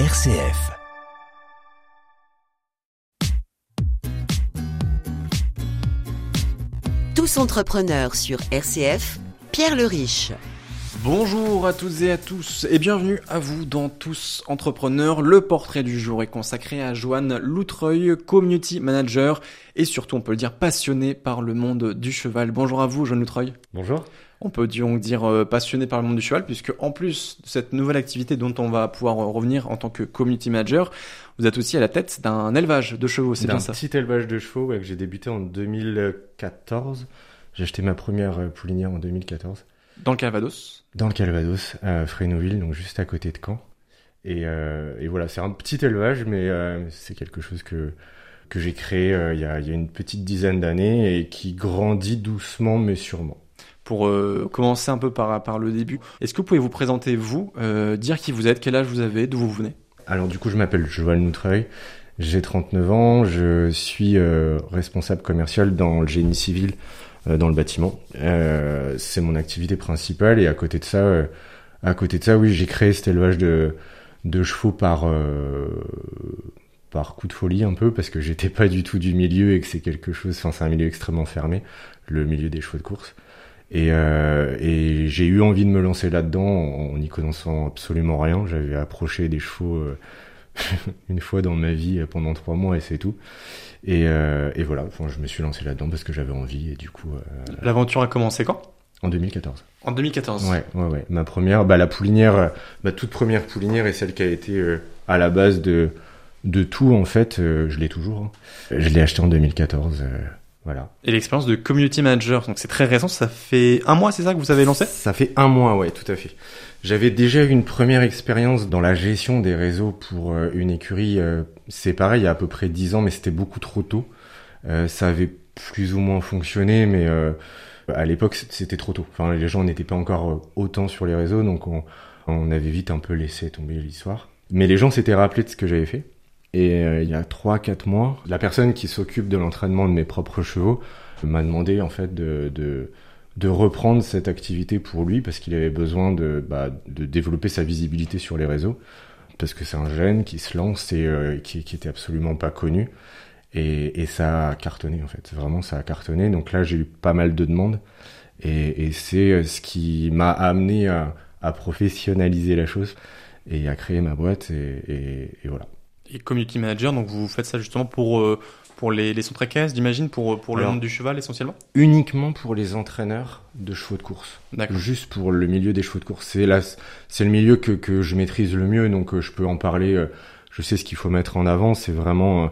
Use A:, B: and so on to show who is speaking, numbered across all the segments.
A: RCF.
B: Tous entrepreneurs sur RCF, Pierre le Riche.
C: Bonjour à toutes et à tous et bienvenue à vous dans Tous Entrepreneurs. Le portrait du jour est consacré à Joanne Loutreuil, community manager et surtout on peut le dire passionné par le monde du cheval. Bonjour à vous Joanne Loutreuil.
D: Bonjour.
C: On peut donc dire euh, passionné par le monde du cheval puisque en plus de cette nouvelle activité dont on va pouvoir revenir en tant que community manager, vous êtes aussi à la tête d'un élevage de chevaux, c'est bien ça?
D: Un petit élevage de chevaux ouais, que j'ai débuté en 2014. J'ai acheté ma première euh, poulinière en 2014.
C: Dans le Calvados
D: Dans le Calvados, à Frénouville, donc juste à côté de Caen. Et, euh, et voilà, c'est un petit élevage, mais euh, c'est quelque chose que, que j'ai créé euh, il, y a, il y a une petite dizaine d'années et qui grandit doucement mais sûrement.
C: Pour commencer un peu par, par le début, est-ce que vous pouvez vous présenter, vous, dire qui vous êtes, quel âge vous avez, d'où vous venez?
D: Alors du coup, je m'appelle Joël Noutreuil, j'ai 39 ans, je suis euh, responsable commercial dans le génie civil dans le bâtiment. Euh, c'est mon activité principale et à côté de ça, euh, à côté de ça, oui, j'ai créé cet élevage de, de chevaux par euh, par coup de folie un peu parce que j'étais pas du tout du milieu et que c'est quelque chose, enfin c'est un milieu extrêmement fermé, le milieu des chevaux de course. Et, euh, et j'ai eu envie de me lancer là-dedans en n'y connaissant absolument rien. J'avais approché des chevaux euh, une fois dans ma vie euh, pendant trois mois et c'est tout. Et, euh, et voilà, enfin, je me suis lancé là-dedans parce que j'avais envie et du coup euh,
C: L'aventure a commencé quand?
D: En 2014.
C: En 2014.
D: Ouais, ouais, ouais. Ma première, bah la poulinière, euh, ma toute première poulinière est celle qui a été euh, à la base de de tout en fait. je l'ai toujours. hein. Je l'ai acheté en 2014. Voilà.
C: Et l'expérience de community manager, donc c'est très récent, ça fait un mois, c'est ça que vous avez lancé?
D: Ça fait un mois, ouais, tout à fait. J'avais déjà eu une première expérience dans la gestion des réseaux pour euh, une écurie. euh, c'est pareil, il y a à peu près dix ans, mais c'était beaucoup trop tôt. Euh, ça avait plus ou moins fonctionné, mais euh, à l'époque, c'était trop tôt. Enfin, les gens n'étaient pas encore autant sur les réseaux, donc on, on avait vite un peu laissé tomber l'histoire. Mais les gens s'étaient rappelés de ce que j'avais fait. Et euh, il y a 3-4 mois, la personne qui s'occupe de l'entraînement de mes propres chevaux m'a demandé en fait de, de, de reprendre cette activité pour lui parce qu'il avait besoin de, bah, de développer sa visibilité sur les réseaux. Parce que c'est un jeune qui se lance et euh, qui, qui était absolument pas connu. Et, et ça a cartonné en fait. Vraiment, ça a cartonné. Donc là, j'ai eu pas mal de demandes. Et, et c'est euh, ce qui m'a amené à, à professionnaliser la chose et à créer ma boîte. Et, et, et voilà.
C: Et community manager, donc vous faites ça justement pour, euh, pour les, les centres équestres, j'imagine, pour, pour le
D: Alors-
C: monde du cheval essentiellement?
D: Uniquement pour les entraîneurs de chevaux de course.
C: D'accord.
D: Juste pour le milieu des chevaux de course. C'est là, c'est le milieu que, que je maîtrise le mieux, donc euh, je peux en parler. euh, Je sais ce qu'il faut mettre en avant. C'est vraiment, euh,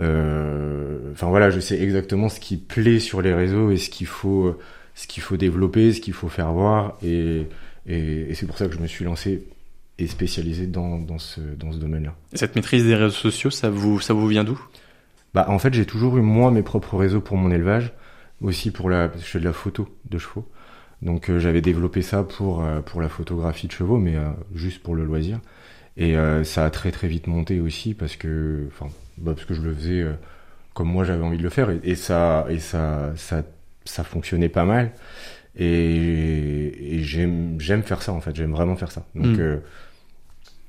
D: euh, enfin voilà, je sais exactement ce qui plaît sur les réseaux et ce qu'il faut, euh, ce qu'il faut développer, ce qu'il faut faire voir. Et, et, et c'est pour ça que je me suis lancé et spécialisé dans, dans ce, dans ce domaine-là.
C: Et cette maîtrise des réseaux sociaux, ça vous, ça vous vient d'où?
D: Bah, en fait, j'ai toujours eu moi mes propres réseaux pour mon élevage, aussi pour la, parce que je fais de la photo de chevaux. Donc euh, j'avais développé ça pour euh, pour la photographie de chevaux, mais euh, juste pour le loisir. Et euh, ça a très très vite monté aussi parce que, enfin, bah, parce que je le faisais comme moi j'avais envie de le faire et, et ça et ça ça ça fonctionnait pas mal. Et, et j'aime faire ça en fait, j'aime vraiment faire ça. Donc
C: Mm.
D: euh,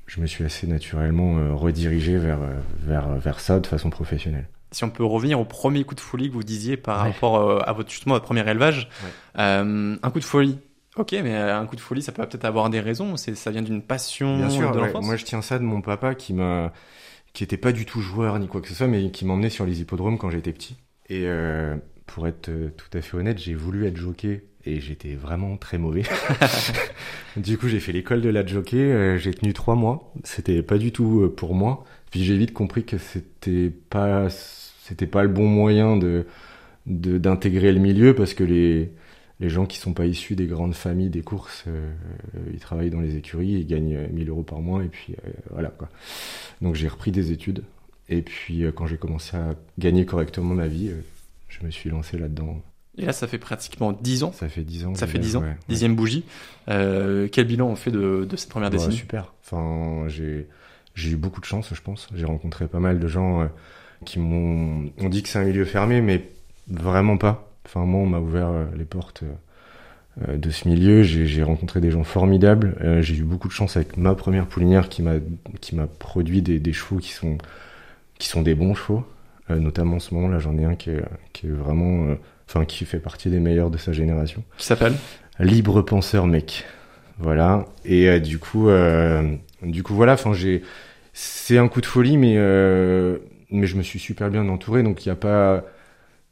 D: je me suis assez naturellement euh, redirigé vers euh, vers vers ça de façon professionnelle.
C: Si on peut revenir au premier coup de folie que vous disiez par
D: Ouais.
C: rapport euh, à votre, justement, votre premier élevage,
D: Ouais.
C: euh, un coup de folie. Ok, mais un coup de folie, ça peut peut-être avoir des raisons. C'est, ça vient d'une passion
D: Bien sûr,
C: de
D: ouais.
C: l'enfance.
D: moi je tiens ça de mon papa qui m'a qui était pas du tout joueur ni quoi que ce soit, mais qui m'emmenait sur les hippodromes quand j'étais petit. Et euh, pour être tout à fait honnête, j'ai voulu être jockey et j'étais vraiment très mauvais. du coup, j'ai fait l'école de la jockey, euh, j'ai tenu trois mois. C'était pas du tout euh, pour moi. Puis j'ai vite compris que c'était pas c'était pas le bon moyen de d'intégrer le milieu parce que les les gens qui sont pas issus des grandes familles des courses, euh, ils travaillent dans les écuries, ils gagnent euh, 1000 euros par mois et puis euh, voilà quoi. Donc j'ai repris des études et puis euh, quand j'ai commencé à gagner correctement ma vie, je me suis lancé là-dedans.
C: Et là, ça fait pratiquement 10 ans.
D: Ça fait 10 ans.
C: Ça fait 10 ans.
D: ouais, ouais.
C: Dixième bougie. Euh, quel bilan on fait de, de cette première
D: Bah,
C: décennie?
D: super. Enfin, j'ai j'ai eu beaucoup de chance, je pense. J'ai rencontré pas mal de gens euh, qui m'ont on dit que c'est un milieu fermé, mais vraiment pas. Enfin, moi, on m'a ouvert euh, les portes de ce milieu. J'ai rencontré des gens formidables. Euh, j'ai eu beaucoup de chance avec ma première poulinière qui m'a qui m'a produit des, des, chevaux qui sont qui sont des bons chevaux. Euh, notamment en ce moment là, j'en ai un qui est, qui est vraiment, enfin qui fait partie des meilleurs de sa génération.
C: Qui s'appelle
D: Libre penseur mec. Voilà. Et du coup, du coup voilà. Enfin j'ai, c'est un coup de folie, mais mais je me suis super bien entouré, donc il y a pas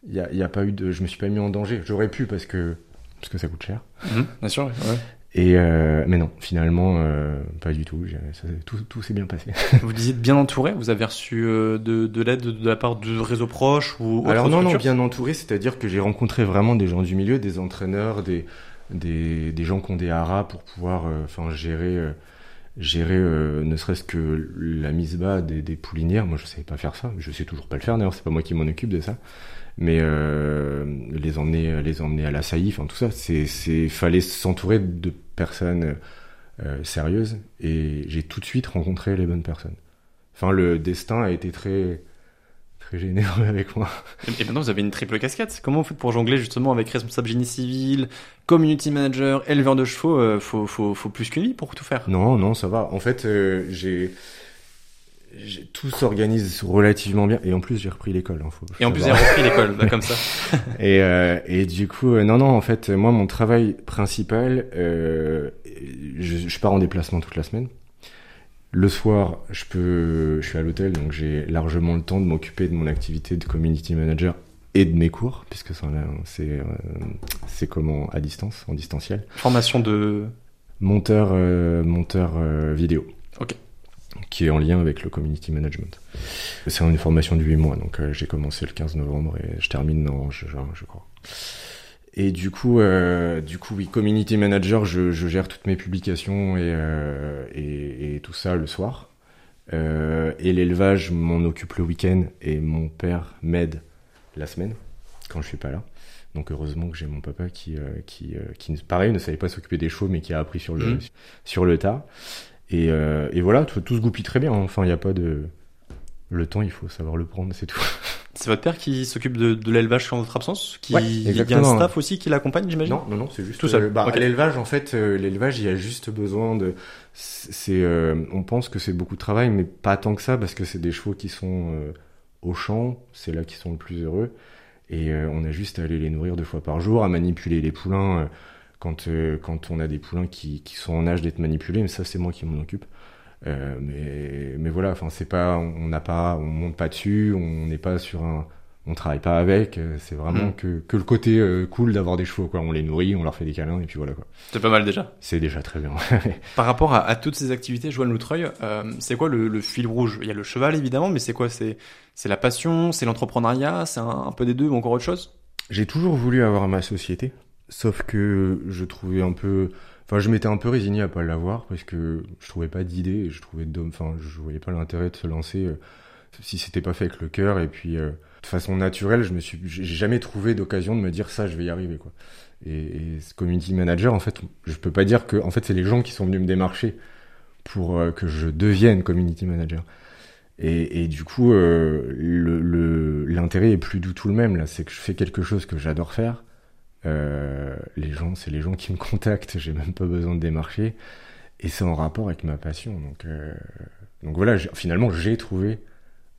D: il y a, y a, pas eu de je me suis pas mis en danger j'aurais pu parce que parce que ça coûte cher.
C: Mhm, bien sûr, ouais.
D: Et euh, mais non, finalement, euh, pas du tout. Ça, tout, tout s'est bien passé.
C: vous disiez bien entouré. Vous avez reçu euh, de, de l'aide de la part de réseaux proches ou
D: Alors non, non, bien entouré, c'est-à-dire que j'ai rencontré vraiment des gens du milieu, des entraîneurs, des des, des gens qui ont des haras pour pouvoir, euh, enfin, gérer gérer ne serait-ce que la mise bas des, des poulinières. Moi, je savais pas faire ça. Je sais toujours pas le faire. D'ailleurs, c'est pas moi qui m'en occupe de ça mais euh, les emmener les emmener à la saillie enfin tout ça c'est c'est fallait s'entourer de personnes euh, sérieuses et j'ai tout de suite rencontré les bonnes personnes enfin le destin a été très très généreux avec moi.
C: Et maintenant vous avez une triple casquette. Comment vous faites pour jongler justement avec responsable génie civil community manager éleveur de chevaux euh, faut faut faut plus qu'une vie pour tout faire?
D: Non non ça va. En fait euh, j'ai tout s'organise relativement bien. Et en plus j'ai repris l'école hein,
C: et en plus j'ai repris l'école bah, comme ça.
D: Et euh, et du coup euh, non non en fait moi mon travail principal euh, je, je, pars en déplacement toute la semaine le soir je peux je suis à l'hôtel donc j'ai largement le temps de m'occuper de mon activité de community manager et de mes cours puisque c'est euh, c'est comment à distance en distanciel
C: formation de
D: monteur euh, monteur vidéo
C: ok
D: qui est en lien avec le community management. C'est une formation de 8 mois, donc euh, j'ai commencé le 15 novembre et je termine en juin, je crois. Et du coup, euh, du coup, oui, community manager, je, je gère toutes mes publications et, euh, et, et, tout ça le soir. Euh, et l'élevage m'en occupe le week-end et mon père m'aide la semaine quand je suis pas là. Donc heureusement que j'ai mon papa qui, euh, qui, qui, pareil, ne savait pas s'occuper des chevaux, mais qui a appris sur le, mmh. sur le tas. Et, euh, et voilà, tout, tout, se goupille très bien. Hein. Enfin, il n'y a pas de. Le temps, il faut savoir le prendre, c'est tout.
C: C'est votre père qui s'occupe de, de l'élevage en votre absence qui... Il y a un staff aussi qui l'accompagne, j'imagine
D: Non, non, non, c'est juste... Tout seul. Euh, bah, L'élevage, en fait, euh, l'élevage, il y a juste besoin de... C'est, euh, on pense que c'est beaucoup de travail, mais pas tant que ça, parce que c'est des chevaux qui sont au champ, c'est là qu'ils sont le plus heureux. Et on a juste à aller les nourrir deux fois par jour, à manipuler les poulains quand, quand on a des poulains qui, qui sont en âge d'être manipulés, mais ça c'est moi qui m'en occupe. Euh, mais, mais voilà, enfin c'est pas, on n'a pas, on monte pas dessus, on n'est pas sur un, on travaille pas avec. Euh, c'est vraiment mm. que, que le côté euh, cool d'avoir des chevaux, quoi. On les nourrit, on leur fait des câlins et puis voilà quoi.
C: C'est pas mal déjà.
D: C'est déjà très bien.
C: Par rapport à, à, toutes ces activités, Joanne Loutreuil, euh, c'est quoi le, le, fil rouge? Il y a le cheval évidemment, mais c'est quoi? C'est c'est la passion, c'est l'entrepreneuriat, c'est un, un, peu des deux ou encore autre chose?
D: J'ai toujours voulu avoir ma société. Sauf que je trouvais un peu, enfin, je m'étais un peu résigné à pas l'avoir parce que je trouvais pas d'idée, je trouvais de, enfin, je voyais pas l'intérêt de se lancer euh, si c'était pas fait avec le cœur et puis euh, de façon naturelle, je me suis, j'ai jamais trouvé d'occasion de me dire ça, je vais y arriver quoi. Et, et ce community manager, en fait, je peux pas dire que, en fait, c'est les gens qui sont venus me démarcher pour euh, que je devienne community manager. Et, et, du coup, euh, l'intérêt le, est plus du tout le même là. C'est que je fais quelque chose que j'adore faire, euh, les gens, c'est les gens qui me contactent, j'ai même pas besoin de démarcher, et c'est en rapport avec ma passion. Donc, euh, donc voilà, finalement, j'ai trouvé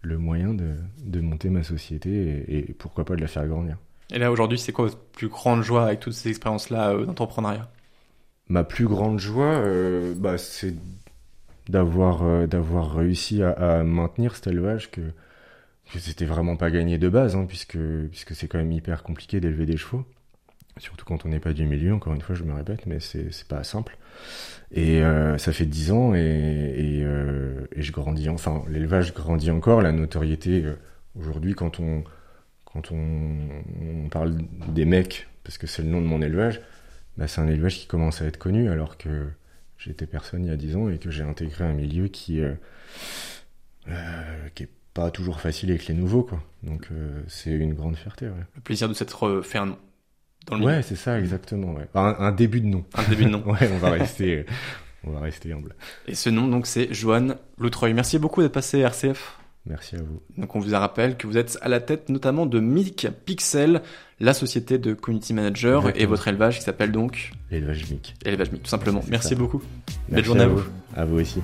D: le moyen de, de, monter ma société et, et, pourquoi pas de la faire grandir.
C: Et là, aujourd'hui, c'est quoi votre plus grande joie avec toutes ces expériences-là euh, d'entrepreneuriat?
D: Ma plus grande joie, euh, bah, c'est d'avoir d'avoir réussi à, à, maintenir cet élevage que, que c'était vraiment pas gagné de base, hein, puisque puisque c'est quand même hyper compliqué d'élever des chevaux surtout quand on n'est pas du milieu, encore une fois, je me répète, mais c'est, pas simple. Et euh, ça fait dix ans et, euh, je grandis, enfin, l'élevage grandit encore, la notoriété, euh, aujourd'hui, quand on, quand on, parle des mecs, parce que c'est le nom de mon élevage, bah, c'est un élevage qui commence à être connu, alors que j'étais personne il y a dix ans et que j'ai intégré un milieu qui, euh, qui est pas toujours facile avec les nouveaux, quoi. Donc, c'est une grande fierté.
C: Le plaisir de s'être fait un nom
D: ouais, c'est ça, exactement. Ouais. Un, un, début de nom.
C: Un début de nom.
D: ouais, on va rester, on va rester humble.
C: Et ce nom, donc, c'est Joanne Loutreuil. Merci beaucoup d'être passé RCF.
D: Merci à vous.
C: Donc on vous rappelle que vous êtes à la tête notamment de Mic Pixel, la société de community manager
D: Exactement.
C: et votre élevage qui s'appelle donc
D: L'élevage MIC.
C: Élevage Mic, tout simplement. Merci beaucoup. Belle journée à
D: à
C: vous.
D: vous. À vous aussi.